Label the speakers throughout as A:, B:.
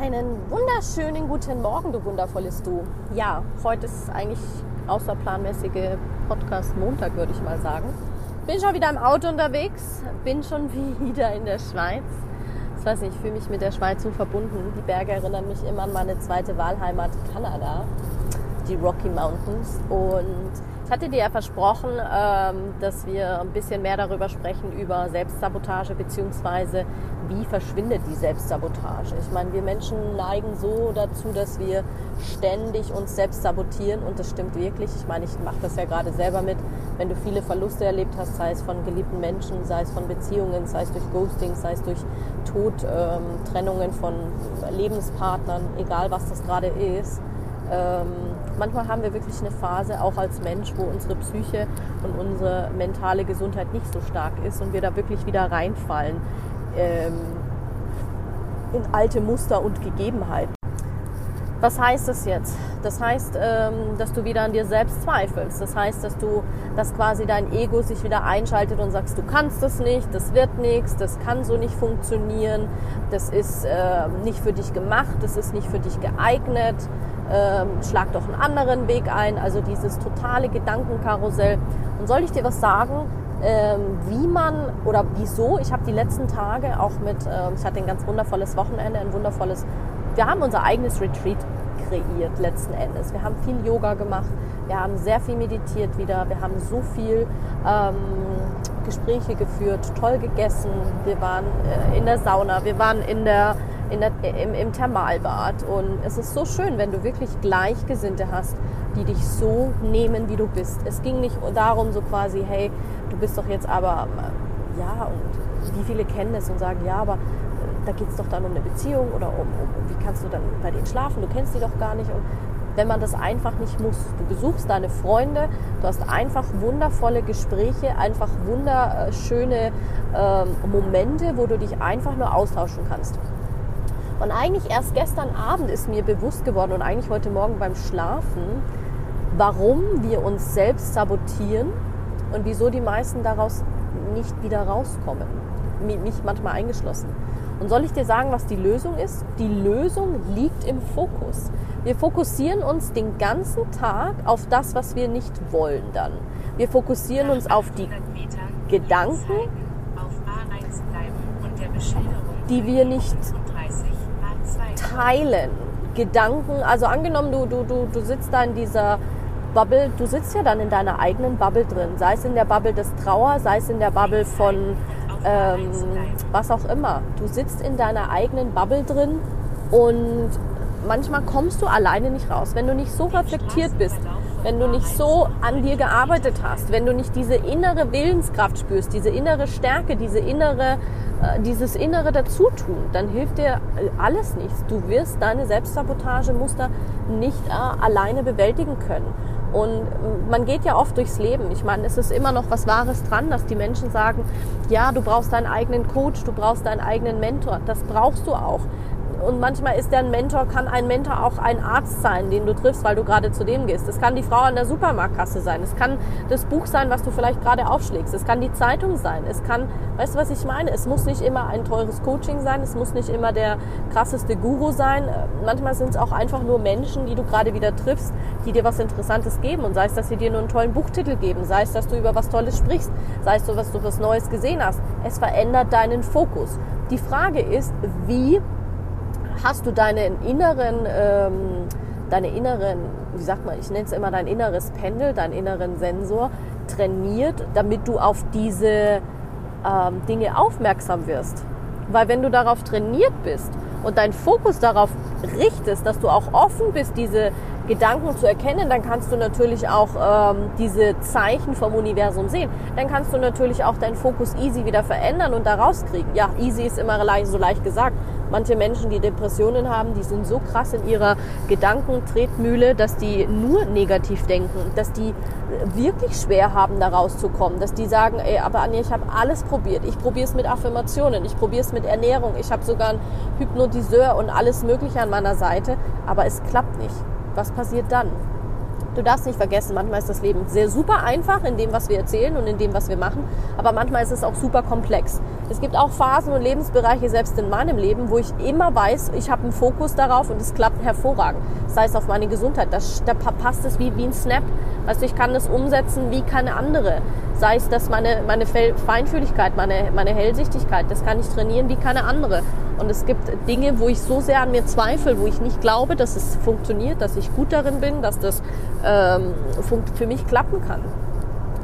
A: Einen wunderschönen guten Morgen, du wundervolles Du. Ja, heute ist eigentlich außerplanmäßige Podcast Montag, würde ich mal sagen. Bin schon wieder im Auto unterwegs, bin schon wieder in der Schweiz. Ich weiß nicht, ich fühle mich mit der Schweiz so verbunden. Die Berge erinnern mich immer an meine zweite Wahlheimat Kanada, die Rocky Mountains. Und ich hatte dir ja versprochen, ähm, dass wir ein bisschen mehr darüber sprechen, über Selbstsabotage, beziehungsweise wie verschwindet die Selbstsabotage. Ich meine, wir Menschen neigen so dazu, dass wir ständig uns selbst sabotieren und das stimmt wirklich. Ich meine, ich mache das ja gerade selber mit. Wenn du viele Verluste erlebt hast, sei es von geliebten Menschen, sei es von Beziehungen, sei es durch Ghosting, sei es durch Tod, ähm, Trennungen von Lebenspartnern, egal was das gerade ist, ähm, manchmal haben wir wirklich eine Phase, auch als Mensch, wo unsere Psyche und unsere mentale Gesundheit nicht so stark ist und wir da wirklich wieder reinfallen ähm, in alte Muster und Gegebenheiten. Was heißt das jetzt? Das heißt, ähm, dass du wieder an dir selbst zweifelst. Das heißt, dass du, dass quasi dein Ego sich wieder einschaltet und sagst, du kannst das nicht, das wird nichts, das kann so nicht funktionieren, das ist äh, nicht für dich gemacht, das ist nicht für dich geeignet ähm, schlag doch einen anderen Weg ein. Also dieses totale Gedankenkarussell. Und soll ich dir was sagen, ähm, wie man oder wieso? Ich habe die letzten Tage auch mit, ähm, ich hatte ein ganz wundervolles Wochenende, ein wundervolles, wir haben unser eigenes Retreat kreiert letzten Endes. Wir haben viel Yoga gemacht, wir haben sehr viel meditiert wieder, wir haben so viel ähm, Gespräche geführt, toll gegessen, wir waren äh, in der Sauna, wir waren in der der, im, im Thermalbad. Und es ist so schön, wenn du wirklich Gleichgesinnte hast, die dich so nehmen, wie du bist. Es ging nicht darum, so quasi, hey, du bist doch jetzt aber, ja, und wie viele kennen es und sagen, ja, aber da geht es doch dann um eine Beziehung oder um, um, wie kannst du dann bei denen schlafen, du kennst die doch gar nicht. Und wenn man das einfach nicht muss, du besuchst deine Freunde, du hast einfach wundervolle Gespräche, einfach wunderschöne äh, Momente, wo du dich einfach nur austauschen kannst. Und eigentlich erst gestern Abend ist mir bewusst geworden und eigentlich heute Morgen beim Schlafen, warum wir uns selbst sabotieren und wieso die meisten daraus nicht wieder rauskommen. Mich manchmal eingeschlossen. Und soll ich dir sagen, was die Lösung ist? Die Lösung liegt im Fokus. Wir fokussieren uns den ganzen Tag auf das, was wir nicht wollen dann. Wir fokussieren uns auf die Gedanken, die wir nicht teilen. Gedanken, also angenommen, du, du, du, du sitzt da in dieser Bubble, du sitzt ja dann in deiner eigenen Bubble drin, sei es in der Bubble des Trauer, sei es in der Bubble von ähm, was auch immer. Du sitzt in deiner eigenen Bubble drin und manchmal kommst du alleine nicht raus, wenn du nicht so reflektiert bist, wenn du nicht so an dir gearbeitet hast, wenn du nicht diese innere Willenskraft spürst, diese innere Stärke, diese innere äh, dieses innere Dazutun, dann hilft dir alles nichts. Du wirst deine Selbstsabotagemuster nicht äh, alleine bewältigen können. Und man geht ja oft durchs Leben. Ich meine, es ist immer noch was Wahres dran, dass die Menschen sagen, ja, du brauchst deinen eigenen Coach, du brauchst deinen eigenen Mentor. Das brauchst du auch. Und manchmal ist der Mentor, kann ein Mentor auch ein Arzt sein, den du triffst, weil du gerade zu dem gehst. Es kann die Frau an der Supermarktkasse sein. Es kann das Buch sein, was du vielleicht gerade aufschlägst. Es kann die Zeitung sein. Es kann, weißt du, was ich meine? Es muss nicht immer ein teures Coaching sein. Es muss nicht immer der krasseste Guru sein. Manchmal sind es auch einfach nur Menschen, die du gerade wieder triffst, die dir was Interessantes geben. Und sei es, dass sie dir nur einen tollen Buchtitel geben. Sei es, dass du über was Tolles sprichst. Sei es, dass du was Neues gesehen hast. Es verändert deinen Fokus. Die Frage ist, wie hast du deinen inneren, ähm, deine inneren, wie sagt man, ich nenne es immer dein inneres Pendel, deinen inneren Sensor trainiert, damit du auf diese ähm, Dinge aufmerksam wirst. Weil wenn du darauf trainiert bist und deinen Fokus darauf richtest, dass du auch offen bist, diese Gedanken zu erkennen, dann kannst du natürlich auch ähm, diese Zeichen vom Universum sehen. Dann kannst du natürlich auch deinen Fokus easy wieder verändern und da rauskriegen. Ja, easy ist immer so leicht gesagt Manche Menschen, die Depressionen haben, die sind so krass in ihrer Gedankentretmühle, dass die nur negativ denken, dass die wirklich schwer haben, da rauszukommen, dass die sagen, ey, aber Anja, ich habe alles probiert. Ich probiere es mit Affirmationen, ich probiere es mit Ernährung, ich habe sogar einen Hypnotiseur und alles Mögliche an meiner Seite, aber es klappt nicht. Was passiert dann? Du darfst nicht vergessen, manchmal ist das Leben sehr super einfach in dem, was wir erzählen und in dem, was wir machen, aber manchmal ist es auch super komplex. Es gibt auch Phasen und Lebensbereiche, selbst in meinem Leben, wo ich immer weiß, ich habe einen Fokus darauf und es klappt hervorragend. Sei es auf meine Gesundheit, da passt es wie, wie ein Snap. Also ich kann es umsetzen wie keine andere. Sei es, dass meine, meine Feinfühligkeit, meine, meine Hellsichtigkeit, das kann ich trainieren wie keine andere. Und es gibt Dinge, wo ich so sehr an mir zweifle, wo ich nicht glaube, dass es funktioniert, dass ich gut darin bin, dass das ähm, für mich klappen kann.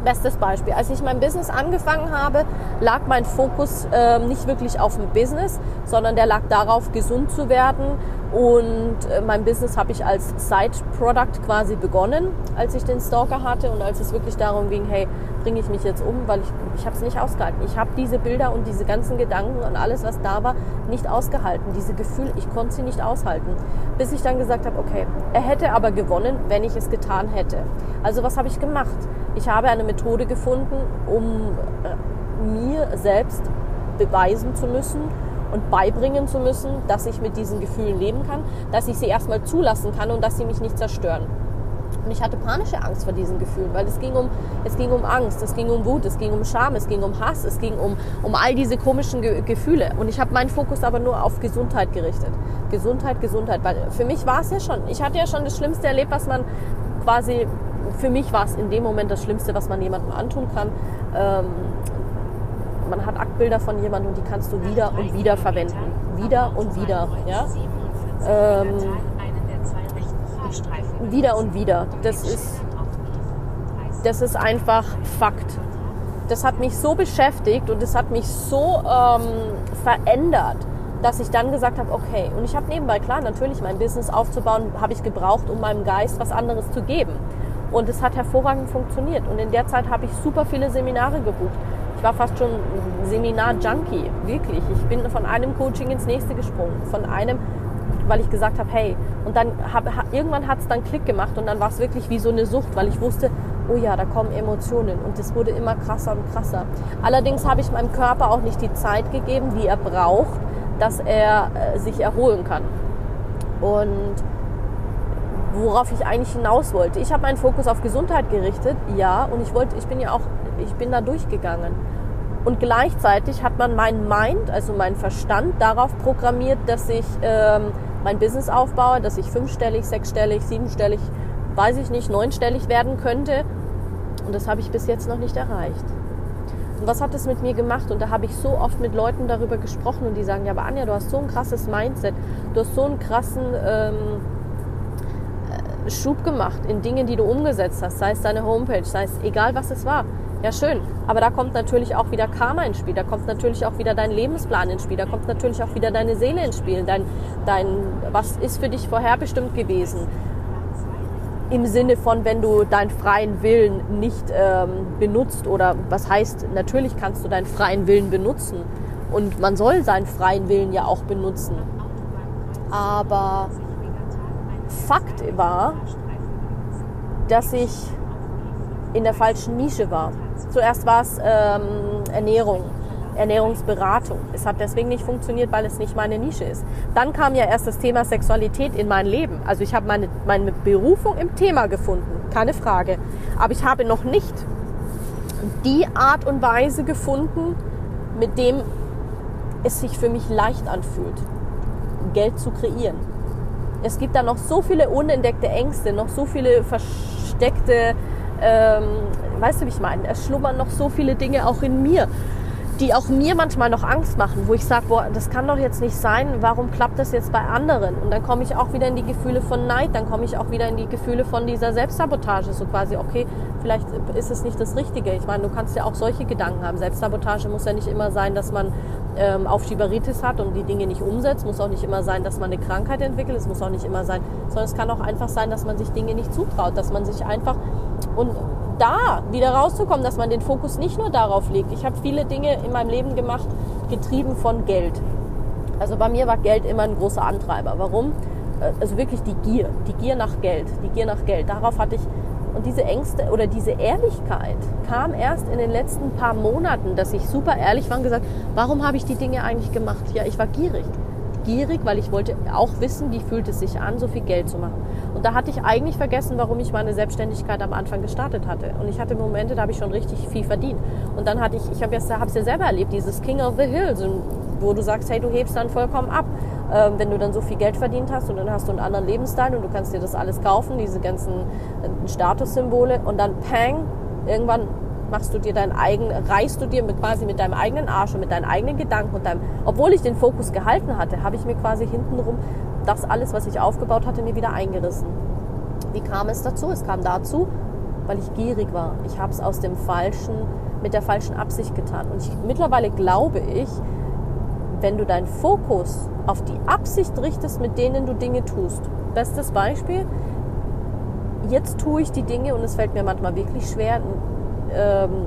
A: Bestes Beispiel. Als ich mein Business angefangen habe, lag mein Fokus äh, nicht wirklich auf dem Business, sondern der lag darauf, gesund zu werden. Und äh, mein Business habe ich als Side-Product quasi begonnen, als ich den Stalker hatte und als es wirklich darum ging, hey, bringe ich mich jetzt um, weil ich, ich habe es nicht ausgehalten. Ich habe diese Bilder und diese ganzen Gedanken und alles, was da war, nicht ausgehalten. Diese Gefühle, ich konnte sie nicht aushalten. Bis ich dann gesagt habe, okay, er hätte aber gewonnen, wenn ich es getan hätte. Also was habe ich gemacht? Ich habe eine Methode gefunden, um äh, mir selbst beweisen zu müssen und beibringen zu müssen, dass ich mit diesen Gefühlen leben kann, dass ich sie erstmal zulassen kann und dass sie mich nicht zerstören. Und ich hatte panische Angst vor diesen Gefühlen, weil es ging um, es ging um Angst, es ging um Wut, es ging um Scham, es ging um Hass, es ging um, um all diese komischen Ge Gefühle. Und ich habe meinen Fokus aber nur auf Gesundheit gerichtet. Gesundheit, Gesundheit. Weil für mich war es ja schon, ich hatte ja schon das Schlimmste erlebt, was man quasi für mich war es in dem Moment das Schlimmste, was man jemandem antun kann. Ähm, man hat Aktbilder von jemandem und die kannst du wieder und wieder verwenden. Wieder und wieder. Ja? Ähm, wieder und wieder. Das ist, das ist einfach Fakt. Das hat mich so beschäftigt und es hat mich so ähm, verändert, dass ich dann gesagt habe, okay, und ich habe nebenbei, klar, natürlich mein Business aufzubauen, habe ich gebraucht, um meinem Geist was anderes zu geben. Und es hat hervorragend funktioniert. Und in der Zeit habe ich super viele Seminare gebucht. Ich war fast schon Seminar-Junkie, wirklich. Ich bin von einem Coaching ins nächste gesprungen, von einem, weil ich gesagt habe, hey, und dann hab, irgendwann hat es dann Klick gemacht und dann war es wirklich wie so eine Sucht, weil ich wusste, oh ja, da kommen Emotionen und es wurde immer krasser und krasser. Allerdings habe ich meinem Körper auch nicht die Zeit gegeben, die er braucht, dass er äh, sich erholen kann. Und worauf ich eigentlich hinaus wollte. Ich habe meinen Fokus auf Gesundheit gerichtet, ja, und ich wollte, ich bin ja auch, ich bin da durchgegangen. Und gleichzeitig hat man meinen Mind, also meinen Verstand, darauf programmiert, dass ich ähm, mein Business aufbaue, dass ich fünfstellig, sechsstellig, siebenstellig, weiß ich nicht, neunstellig werden könnte. Und das habe ich bis jetzt noch nicht erreicht. Und was hat das mit mir gemacht? Und da habe ich so oft mit Leuten darüber gesprochen und die sagen, ja, aber Anja, du hast so ein krasses Mindset, du hast so einen krassen ähm, Schub gemacht in Dingen, die du umgesetzt hast, sei es deine Homepage, sei es egal was es war. Ja, schön. Aber da kommt natürlich auch wieder Karma ins Spiel. Da kommt natürlich auch wieder dein Lebensplan ins Spiel. Da kommt natürlich auch wieder deine Seele ins Spiel. Dein, dein, was ist für dich vorherbestimmt gewesen? Im Sinne von, wenn du deinen freien Willen nicht ähm, benutzt oder was heißt, natürlich kannst du deinen freien Willen benutzen. Und man soll seinen freien Willen ja auch benutzen. Aber Fakt war, dass ich in der falschen Nische war. Zuerst war es ähm, Ernährung, Ernährungsberatung. Es hat deswegen nicht funktioniert, weil es nicht meine Nische ist. Dann kam ja erst das Thema Sexualität in mein Leben. Also ich habe meine, meine Berufung im Thema gefunden, keine Frage. Aber ich habe noch nicht die Art und Weise gefunden, mit dem es sich für mich leicht anfühlt, Geld zu kreieren. Es gibt da noch so viele unentdeckte Ängste, noch so viele versteckte ähm, weißt du, wie ich meine? Es schlummern noch so viele Dinge auch in mir, die auch mir manchmal noch Angst machen, wo ich sage, boah, das kann doch jetzt nicht sein, warum klappt das jetzt bei anderen? Und dann komme ich auch wieder in die Gefühle von Neid, dann komme ich auch wieder in die Gefühle von dieser Selbstsabotage, so quasi, okay, vielleicht ist es nicht das Richtige. Ich meine, du kannst ja auch solche Gedanken haben. Selbstsabotage muss ja nicht immer sein, dass man ähm, Aufschieberitis hat und die Dinge nicht umsetzt, muss auch nicht immer sein, dass man eine Krankheit entwickelt, es muss auch nicht immer sein, sondern es kann auch einfach sein, dass man sich Dinge nicht zutraut, dass man sich einfach und da wieder rauszukommen, dass man den Fokus nicht nur darauf legt. Ich habe viele Dinge in meinem Leben gemacht, getrieben von Geld. Also bei mir war Geld immer ein großer Antreiber. Warum? Äh, also wirklich die Gier, die Gier nach Geld, die Gier nach Geld. Darauf hatte ich und diese Ängste oder diese Ehrlichkeit kam erst in den letzten paar Monaten, dass ich super ehrlich war und gesagt, warum habe ich die Dinge eigentlich gemacht? Ja, ich war gierig gierig, weil ich wollte auch wissen, wie fühlt es sich an, so viel Geld zu machen. Und da hatte ich eigentlich vergessen, warum ich meine Selbstständigkeit am Anfang gestartet hatte. Und ich hatte Momente, da habe ich schon richtig viel verdient. Und dann hatte ich, ich habe es ja, selber erlebt, dieses King of the Hills, wo du sagst, hey, du hebst dann vollkommen ab. Ähm, wenn du dann so viel Geld verdient hast und dann hast du einen anderen Lebensstil und du kannst dir das alles kaufen, diese ganzen äh, Statussymbole und dann pang, irgendwann machst du dir dein eigen, reißt du dir mit, quasi mit deinem eigenen Arsch und mit deinen eigenen Gedanken und deinem, obwohl ich den Fokus gehalten hatte, habe ich mir quasi hintenrum das alles, was ich aufgebaut hatte, mir wieder eingerissen. Wie kam es dazu? Es kam dazu, weil ich gierig war. Ich habe es aus dem falschen, mit der falschen Absicht getan. Und ich, mittlerweile glaube ich, wenn du deinen Fokus auf die Absicht richtest, mit denen du Dinge tust. Bestes Beispiel, jetzt tue ich die Dinge und es fällt mir manchmal wirklich schwer, ähm,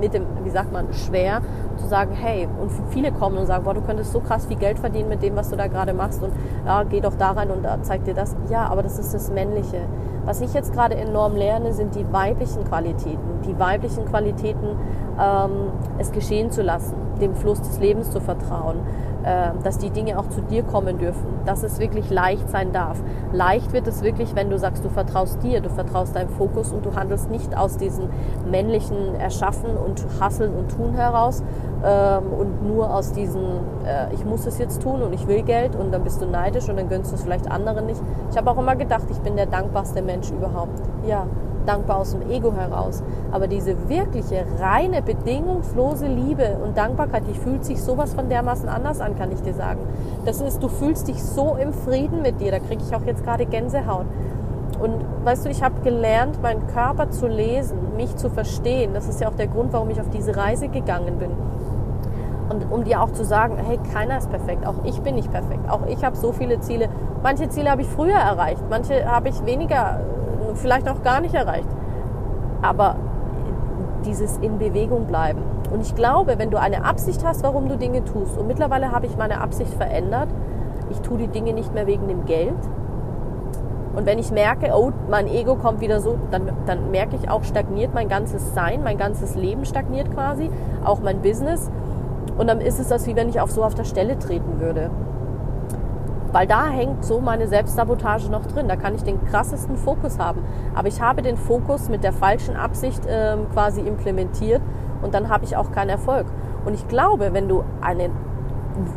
A: mit dem, wie sagt man, schwer zu sagen, hey, und viele kommen und sagen, boah, du könntest so krass viel Geld verdienen mit dem, was du da gerade machst und ja, geh doch da rein und da zeig dir das. Ja, aber das ist das Männliche. Was ich jetzt gerade enorm lerne, sind die weiblichen Qualitäten. Die weiblichen Qualitäten, ähm, es geschehen zu lassen, dem Fluss des Lebens zu vertrauen, äh, dass die Dinge auch zu dir kommen dürfen, dass es wirklich leicht sein darf. Leicht wird es wirklich, wenn du sagst, du vertraust dir, du vertraust deinem Fokus und du handelst nicht aus diesem männlichen Erschaffen und Hasseln und Tun heraus ähm, und nur aus diesem, äh, ich muss es jetzt tun und ich will Geld und dann bist du neidisch und dann gönnst du es vielleicht anderen nicht. Ich habe auch immer gedacht, ich bin der dankbarste Mensch überhaupt. Ja, dankbar aus dem Ego heraus. Aber diese wirkliche, reine, bedingungslose Liebe und Dankbarkeit, die fühlt sich sowas von dermaßen anders an, kann ich dir sagen. Das ist, du fühlst dich so im Frieden mit dir. Da kriege ich auch jetzt gerade Gänsehaut. Und weißt du, ich habe gelernt, meinen Körper zu lesen, mich zu verstehen. Das ist ja auch der Grund, warum ich auf diese Reise gegangen bin. Und um dir auch zu sagen, hey, keiner ist perfekt, auch ich bin nicht perfekt, auch ich habe so viele Ziele. Manche Ziele habe ich früher erreicht, manche habe ich weniger vielleicht auch gar nicht erreicht. Aber dieses in Bewegung bleiben. Und ich glaube, wenn du eine Absicht hast, warum du Dinge tust, und mittlerweile habe ich meine Absicht verändert, ich tue die Dinge nicht mehr wegen dem Geld. Und wenn ich merke, oh, mein Ego kommt wieder so, dann, dann merke ich auch, stagniert mein ganzes Sein, mein ganzes Leben stagniert quasi, auch mein Business. Und dann ist es das, wie wenn ich auf so auf der Stelle treten würde. Weil da hängt so meine Selbstsabotage noch drin. Da kann ich den krassesten Fokus haben. Aber ich habe den Fokus mit der falschen Absicht ähm, quasi implementiert und dann habe ich auch keinen Erfolg. Und ich glaube, wenn du einen,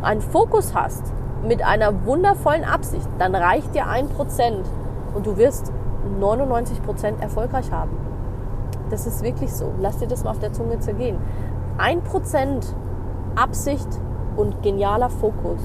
A: einen Fokus hast mit einer wundervollen Absicht, dann reicht dir ein Prozent und du wirst 99 Prozent erfolgreich haben. Das ist wirklich so. Lass dir das mal auf der Zunge zergehen. Ein Prozent Absicht und genialer Fokus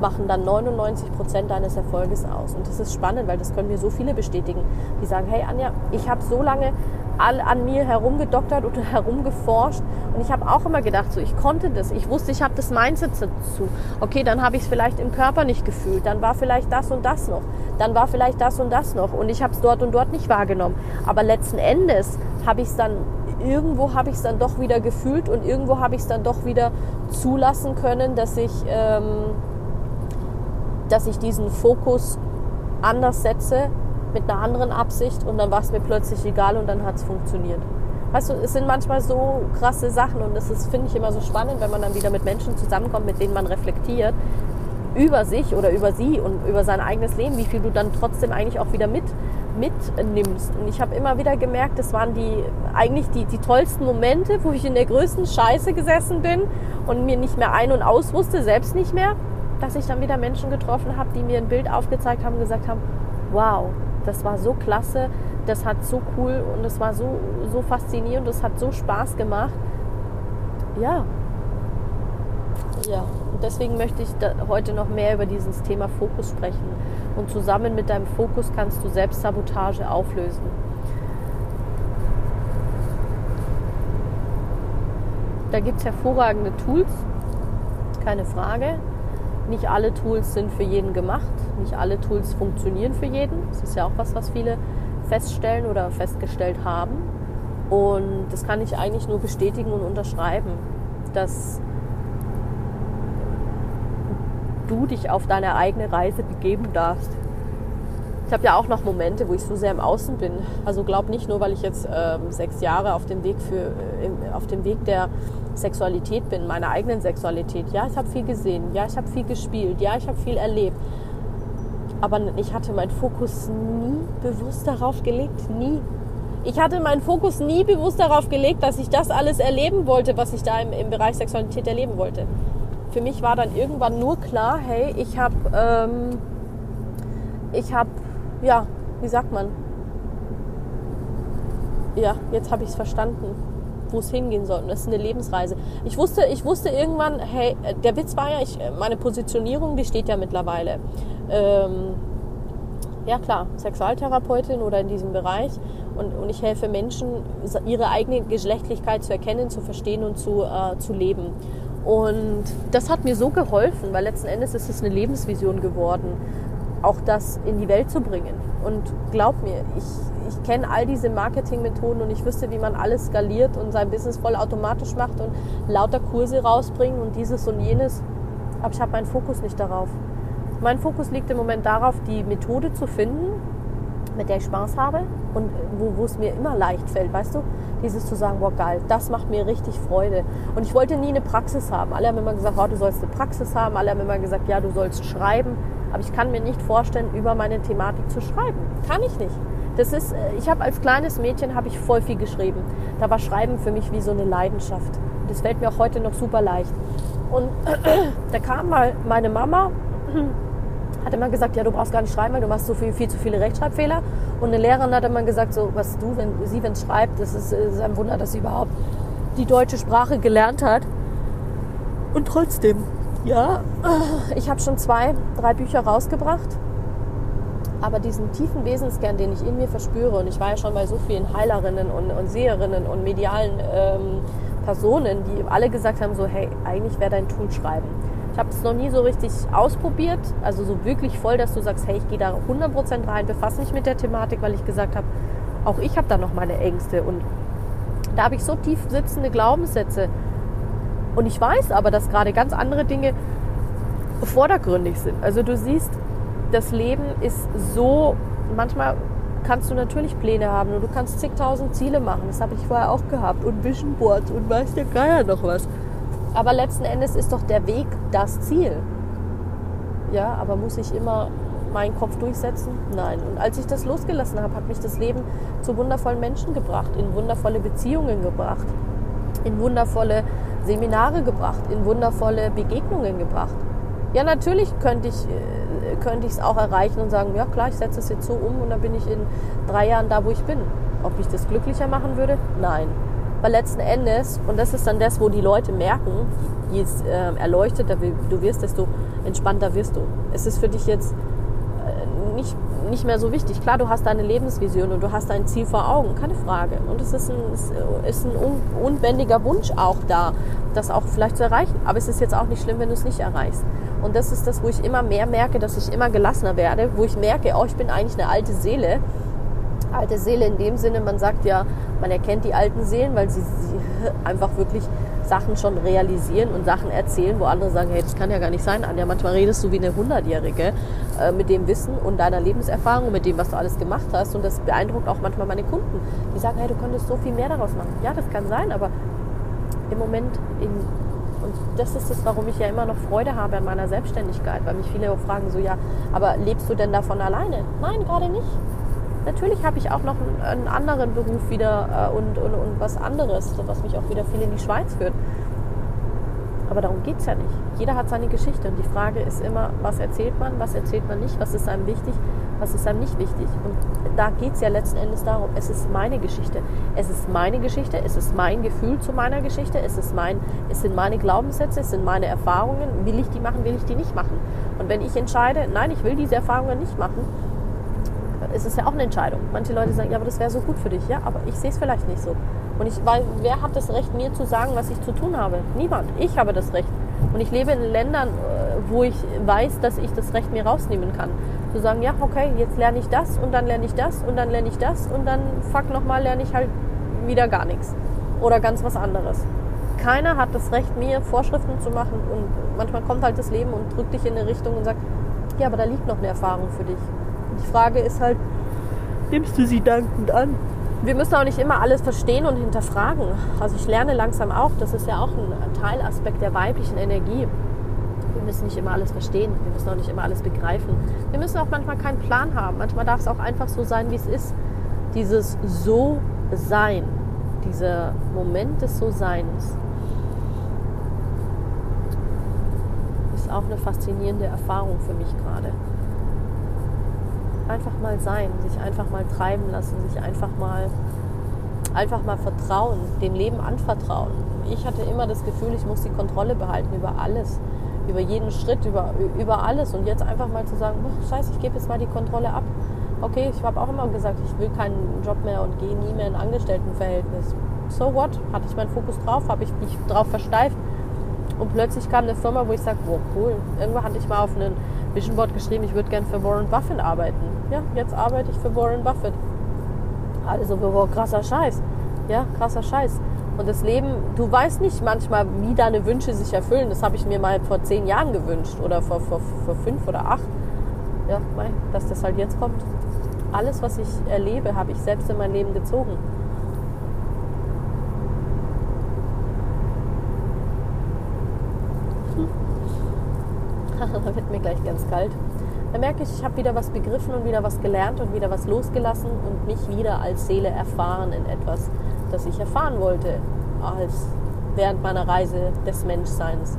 A: machen dann 99 Prozent deines Erfolges aus. Und das ist spannend, weil das können mir so viele bestätigen, die sagen, hey Anja, ich habe so lange an mir herumgedoktert oder herumgeforscht und ich habe auch immer gedacht, so ich konnte das, ich wusste, ich habe das Mindset dazu. Okay, dann habe ich es vielleicht im Körper nicht gefühlt, dann war vielleicht das und das noch, dann war vielleicht das und das noch und ich habe es dort und dort nicht wahrgenommen. Aber letzten Endes habe ich es dann irgendwo habe ich es dann doch wieder gefühlt und irgendwo habe ich es dann doch wieder zulassen können, dass ich ähm, dass ich diesen Fokus anders setze, mit einer anderen Absicht und dann war es mir plötzlich egal und dann hat es funktioniert. Weißt du, es sind manchmal so krasse Sachen und das ist, finde ich, immer so spannend, wenn man dann wieder mit Menschen zusammenkommt, mit denen man reflektiert über sich oder über sie und über sein eigenes Leben, wie viel du dann trotzdem eigentlich auch wieder mit, mitnimmst. Und ich habe immer wieder gemerkt, das waren die eigentlich die, die tollsten Momente, wo ich in der größten Scheiße gesessen bin und mir nicht mehr ein- und aus wusste, selbst nicht mehr dass ich dann wieder Menschen getroffen habe, die mir ein Bild aufgezeigt haben gesagt haben, wow, das war so klasse, das hat so cool und es war so, so faszinierend, es hat so Spaß gemacht. Ja. Ja, und deswegen möchte ich heute noch mehr über dieses Thema Fokus sprechen. Und zusammen mit deinem Fokus kannst du Selbstsabotage auflösen. Da gibt es hervorragende Tools, keine Frage. Nicht alle Tools sind für jeden gemacht, nicht alle Tools funktionieren für jeden. Das ist ja auch was, was viele feststellen oder festgestellt haben. Und das kann ich eigentlich nur bestätigen und unterschreiben, dass du dich auf deine eigene Reise begeben darfst. Ich habe ja auch noch Momente, wo ich so sehr im Außen bin. Also glaub nicht nur, weil ich jetzt ähm, sechs Jahre auf dem Weg für äh, auf dem Weg der Sexualität bin, meiner eigenen Sexualität. Ja, ich habe viel gesehen. Ja, ich habe viel gespielt. Ja, ich habe viel erlebt. Aber ich hatte meinen Fokus nie bewusst darauf gelegt. Nie. Ich hatte meinen Fokus nie bewusst darauf gelegt, dass ich das alles erleben wollte, was ich da im, im Bereich Sexualität erleben wollte. Für mich war dann irgendwann nur klar, hey, ich habe, ähm, ich habe, ja, wie sagt man? Ja, jetzt habe ich es verstanden wo es hingehen soll. Und das ist eine Lebensreise. Ich wusste, ich wusste irgendwann, hey, der Witz war ja, ich, meine Positionierung, die steht ja mittlerweile. Ähm, ja klar, Sexualtherapeutin oder in diesem Bereich. Und, und ich helfe Menschen, ihre eigene Geschlechtlichkeit zu erkennen, zu verstehen und zu, äh, zu leben. Und das hat mir so geholfen, weil letzten Endes ist es eine Lebensvision geworden, auch das in die Welt zu bringen. Und glaub mir, ich, ich kenne all diese Marketingmethoden und ich wüsste, wie man alles skaliert und sein Business voll automatisch macht und lauter Kurse rausbringen und dieses und jenes. Aber ich habe meinen Fokus nicht darauf. Mein Fokus liegt im Moment darauf, die Methode zu finden, mit der ich Spaß habe und wo, wo es mir immer leicht fällt, weißt du? Dieses zu sagen, boah geil, das macht mir richtig Freude. Und ich wollte nie eine Praxis haben. Alle haben immer gesagt, oh, du sollst eine Praxis haben. Alle haben immer gesagt, ja, du sollst schreiben. Aber ich kann mir nicht vorstellen, über meine Thematik zu schreiben. Kann ich nicht. Das ist, äh, ich habe als kleines Mädchen habe ich voll viel geschrieben. Da war Schreiben für mich wie so eine Leidenschaft. Das fällt mir auch heute noch super leicht. Und da kam mal meine Mama hat immer gesagt, ja, du brauchst gar nicht schreiben, weil du machst so viel, viel zu viele Rechtschreibfehler. Und eine Lehrerin hat immer gesagt, so, was du, wenn sie, wenn schreibt, das ist, ist ein Wunder, dass sie überhaupt die deutsche Sprache gelernt hat. Und trotzdem, ja, ich habe schon zwei, drei Bücher rausgebracht. Aber diesen tiefen Wesenskern, den ich in mir verspüre, und ich war ja schon bei so vielen Heilerinnen und, und Seherinnen und medialen ähm, Personen, die alle gesagt haben, so, hey, eigentlich wäre dein Tool schreiben ich habe es noch nie so richtig ausprobiert, also so wirklich voll, dass du sagst, hey, ich gehe da 100% rein, befasse mich mit der Thematik, weil ich gesagt habe, auch ich habe da noch meine Ängste und da habe ich so tief sitzende Glaubenssätze. Und ich weiß aber, dass gerade ganz andere Dinge vordergründig sind. Also du siehst, das Leben ist so, manchmal kannst du natürlich Pläne haben und du kannst zigtausend Ziele machen. Das habe ich vorher auch gehabt und Vision Boards und weiß der Geier noch was. Aber letzten Endes ist doch der Weg das Ziel. Ja, aber muss ich immer meinen Kopf durchsetzen? Nein. Und als ich das losgelassen habe, hat mich das Leben zu wundervollen Menschen gebracht, in wundervolle Beziehungen gebracht, in wundervolle Seminare gebracht, in wundervolle Begegnungen gebracht. Ja, natürlich könnte ich äh, könnte ich es auch erreichen und sagen, ja klar, ich setze es jetzt so um und dann bin ich in drei Jahren da, wo ich bin. Ob ich das glücklicher machen würde? Nein. Weil letzten Endes, und das ist dann das, wo die Leute merken, je äh, erleuchteter du wirst, desto entspannter wirst du. Es ist für dich jetzt nicht, mehr so wichtig. Klar, du hast deine Lebensvision und du hast dein Ziel vor Augen, keine Frage. Und es ist ein, es ist ein unbändiger Wunsch auch da, das auch vielleicht zu erreichen. Aber es ist jetzt auch nicht schlimm, wenn du es nicht erreichst. Und das ist das, wo ich immer mehr merke, dass ich immer gelassener werde, wo ich merke, oh, ich bin eigentlich eine alte Seele alte Seele in dem Sinne, man sagt ja, man erkennt die alten Seelen, weil sie, sie einfach wirklich Sachen schon realisieren und Sachen erzählen, wo andere sagen, hey, das kann ja gar nicht sein, Anja, manchmal redest du wie eine Hundertjährige äh, mit dem Wissen und deiner Lebenserfahrung mit dem, was du alles gemacht hast und das beeindruckt auch manchmal meine Kunden. Die sagen, hey, du könntest so viel mehr daraus machen. Ja, das kann sein, aber im Moment in und das ist es, warum ich ja immer noch Freude habe an meiner Selbstständigkeit, weil mich viele auch fragen so, ja, aber lebst du denn davon alleine? Nein, gerade nicht. Natürlich habe ich auch noch einen, anderen Beruf wieder äh, und, und, und was anderes, was mich auch wieder viel in die Schweiz führt. Aber darum geht es ja nicht. Jeder hat seine Geschichte und die Frage ist immer, was erzählt man, was erzählt man nicht, was ist einem wichtig, was ist einem nicht wichtig. Und da geht es ja letzten Endes darum, es ist meine Geschichte. Es ist meine Geschichte, es ist mein Gefühl zu meiner Geschichte, es, ist mein, es sind meine Glaubenssätze, es sind meine Erfahrungen. Will ich die machen, will ich die nicht machen? Und wenn ich entscheide, nein, ich will diese Erfahrungen nicht machen, ist es ja auch eine Entscheidung. Manche Leute sagen, ja, aber das wäre so gut für dich. Ja, aber ich sehe es vielleicht nicht so. Und ich, weil, wer hat das Recht, mir zu sagen, was ich zu tun habe? Niemand. Ich habe das Recht. Und ich lebe in Ländern, äh, wo ich weiß, dass ich das Recht mir rausnehmen kann. Zu sagen, ja, okay, jetzt lerne ich das und dann lerne ich das und dann lerne ich das und dann, fuck, nochmal lerne ich halt wieder gar nichts. Oder ganz was anderes. keiner hat das Recht, mir Vorschriften zu machen. Und manchmal kommt halt das Leben und drückt dich in eine Richtung und sagt, ja, aber da liegt noch eine Erfahrung für dich. Die Frage ist halt, nimmst du sie dankend an? Wir müssen auch nicht immer alles verstehen und hinterfragen. Also ich lerne langsam auch, das ist ja auch ein Teilaspekt der weiblichen Energie. Wir müssen nicht immer alles verstehen, wir müssen auch nicht immer alles begreifen. Wir müssen auch manchmal keinen Plan haben. Manchmal darf es auch einfach so sein, wie es ist. Dieses So-Sein, dieser Moment des So-Seins, ist auch eine faszinierende Erfahrung für mich gerade. Einfach mal sein, sich einfach mal treiben lassen, sich einfach mal, einfach mal vertrauen, dem Leben anvertrauen. Ich hatte immer das Gefühl, ich muss die Kontrolle behalten über alles, über jeden Schritt, über, über alles. Und jetzt einfach mal zu sagen, scheiße, ich gebe jetzt mal die Kontrolle ab. Okay, ich habe auch immer gesagt, ich will keinen Job mehr und gehe nie mehr in Angestelltenverhältnis. So what? Hatte ich meinen Fokus drauf? Habe ich mich drauf versteift? Und plötzlich kam eine Firma, wo ich sage, wow, cool. Irgendwann hatte ich mal auf einen Vision Board geschrieben, ich würde gern für Warren Buffett arbeiten. Ja, jetzt arbeite ich für Warren Buffett. Also, wow, krasser Scheiß. Ja, krasser Scheiß. Und das Leben, du weißt nicht manchmal, wie deine Wünsche sich erfüllen. Das habe ich mir mal vor zehn Jahren gewünscht oder vor, vor, vor fünf oder acht. Ja, dass das halt jetzt kommt. Alles, was ich erlebe, habe ich selbst in mein Leben gezogen. da wird mir gleich ganz kalt. Da merke ich, ich habe wieder was begriffen und wieder was gelernt und wieder was losgelassen und mich wieder als Seele erfahren in etwas, das ich erfahren wollte, als während meiner Reise des Menschseins.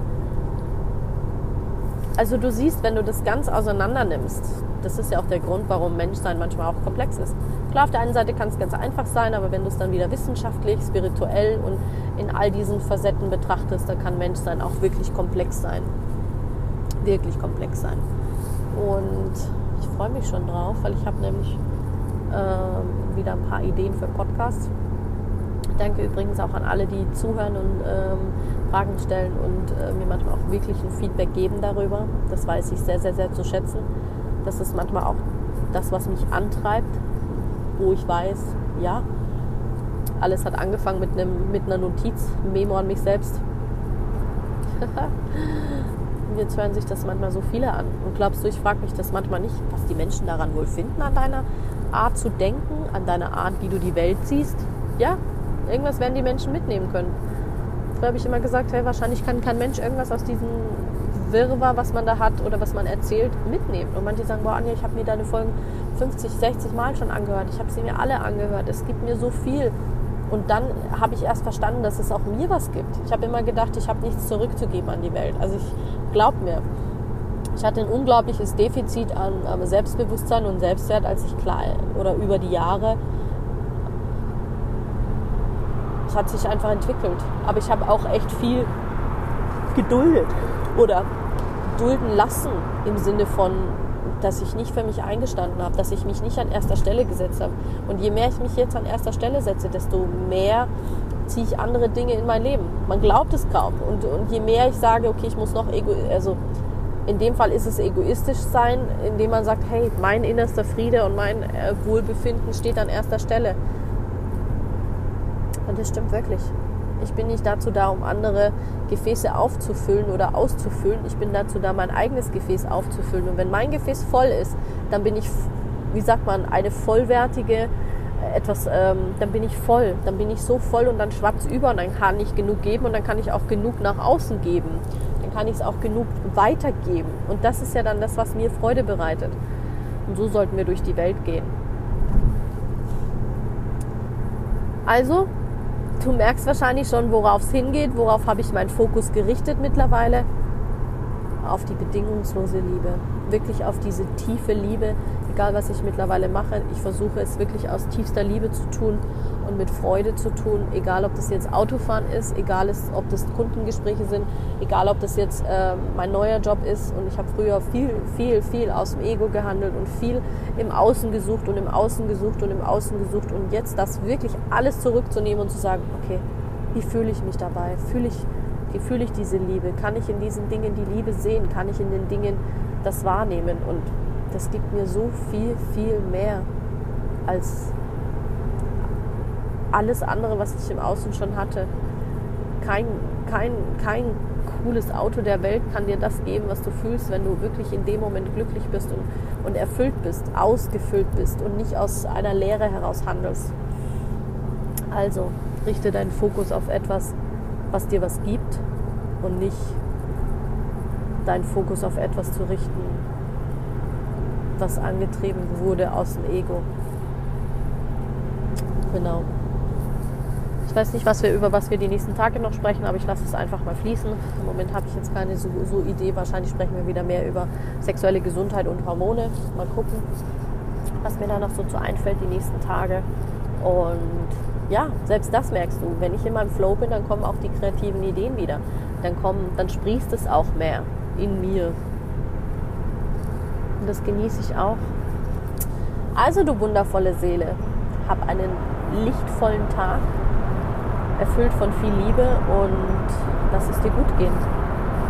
A: Also du siehst, wenn du das ganz auseinander nimmst, das ist ja auch der Grund, warum Menschsein manchmal auch komplex ist. Klar, auf der einen Seite kann es ganz einfach sein, aber wenn du es dann wieder wissenschaftlich, spirituell und in all diesen Facetten betrachtest, dann kann Menschsein auch wirklich komplex sein wirklich komplex sein. Und ich freue mich schon drauf, weil ich habe nämlich ähm, wieder ein paar Ideen für Podcasts. Danke übrigens auch an alle, die zuhören und ähm, Fragen stellen und äh, mir manchmal auch wirklich ein Feedback geben darüber. Das weiß ich sehr, sehr, sehr zu schätzen. Das ist manchmal auch das, was mich antreibt, wo ich weiß, ja, alles hat angefangen mit, einem, mit einer Notiz, Memo an mich selbst. jetzt hören sich das manchmal so viele an. Und glaubst du, ich frage mich das manchmal nicht, was die Menschen daran wohl finden, an deiner Art zu denken, an deiner Art, wie du die Welt siehst? Ja, irgendwas werden die Menschen mitnehmen können. Früher habe ich immer gesagt, hey, wahrscheinlich kann kein Mensch irgendwas aus diesem Wirrwarr, was man da hat oder was man erzählt, mitnehmen. Und manche sagen, boah, Anja, ich habe mir deine Folgen 50, 60 Mal schon angehört. Ich habe sie mir alle angehört. Es gibt mir so viel. Und dann habe ich erst verstanden, dass es auch mir was gibt. Ich habe immer gedacht, ich habe nichts zurückzugeben an die Welt. Also ich glaub mir, ich hatte ein unglaubliches Defizit an Selbstbewusstsein und Selbstwert, als ich klein oder über die Jahre. Es hat sich einfach entwickelt. Aber ich habe auch echt viel geduldet oder dulden lassen im Sinne von, dass ich nicht für mich eingestanden habe, dass ich mich nicht an erster Stelle gesetzt habe. Und je mehr ich mich jetzt an erster Stelle setze, desto mehr ziehe ich andere Dinge in mein Leben. Man glaubt es kaum. Und, und je mehr ich sage, okay, ich muss noch ego, also in dem Fall ist es egoistisch sein, indem man sagt, hey, mein innerster Friede und mein äh, Wohlbefinden steht an erster Stelle. Und das stimmt wirklich. Ich bin nicht dazu da, um andere Gefäße aufzufüllen oder auszufüllen. Ich bin dazu da, mein eigenes Gefäß aufzufüllen. Und wenn mein Gefäß voll ist, dann bin ich, wie sagt man, eine vollwertige, etwas, ähm, dann bin ich voll, dann bin ich so voll und dann schwappt es über und dann kann ich genug geben und dann kann ich auch genug nach außen geben. Dann kann ich es auch genug weitergeben. Und das ist ja dann das, was mir Freude bereitet. Und so sollten wir durch die Welt gehen. Also, du merkst wahrscheinlich schon, worauf es hingeht, worauf habe ich meinen Fokus gerichtet mittlerweile. Auf die bedingungslose Liebe. Wirklich auf diese tiefe Liebe, egal was ich mittlerweile mache, ich versuche es wirklich aus tiefster Liebe zu tun und mit Freude zu tun, egal ob das jetzt Autofahren ist, egal ob das Kundengespräche sind, egal ob das jetzt äh, mein neuer Job ist. Und ich habe früher viel, viel, viel aus dem Ego gehandelt und viel im Außen gesucht und im Außen gesucht und im Außen gesucht. Und jetzt das wirklich alles zurückzunehmen und zu sagen, okay, wie fühle ich mich dabei? Fühle ich, fühle ich diese Liebe? Kann ich in diesen Dingen die Liebe sehen? Kann ich in den Dingen das wahrnehmen? Und das gibt mir so viel, viel mehr als alles andere, was ich im Außen schon hatte. kein, kein, kein cooles Auto der Welt kann dir das geben, was du fühlst, wenn du wirklich in dem Moment glücklich bist und, und erfüllt bist, ausgefüllt bist und nicht aus einer Leere heraus handelst. Also richte deinen Fokus auf etwas, was dir was gibt und nicht deinen Fokus auf etwas zu richten, was angetrieben wurde aus dem Ego. Genau. Ich weiß nicht, was wir, über was wir die nächsten Tage noch sprechen, aber ich lasse es einfach mal fließen. Im Moment habe ich jetzt keine so, so, Idee. Wahrscheinlich sprechen wir wieder mehr über sexuelle Gesundheit und Hormone. Mal gucken, was mir da noch so zu einfällt die nächsten Tage. Und ja, selbst das merkst du. Wenn ich in meinem Flow bin, dann kommen auch die kreativen Ideen wieder. Dann, kommen, dann sprießt es auch mehr in mir. Und das genieße ich auch. Also du wundervolle Seele, hab einen lichtvollen Tag erfüllt von viel Liebe und lass es dir gut gehen.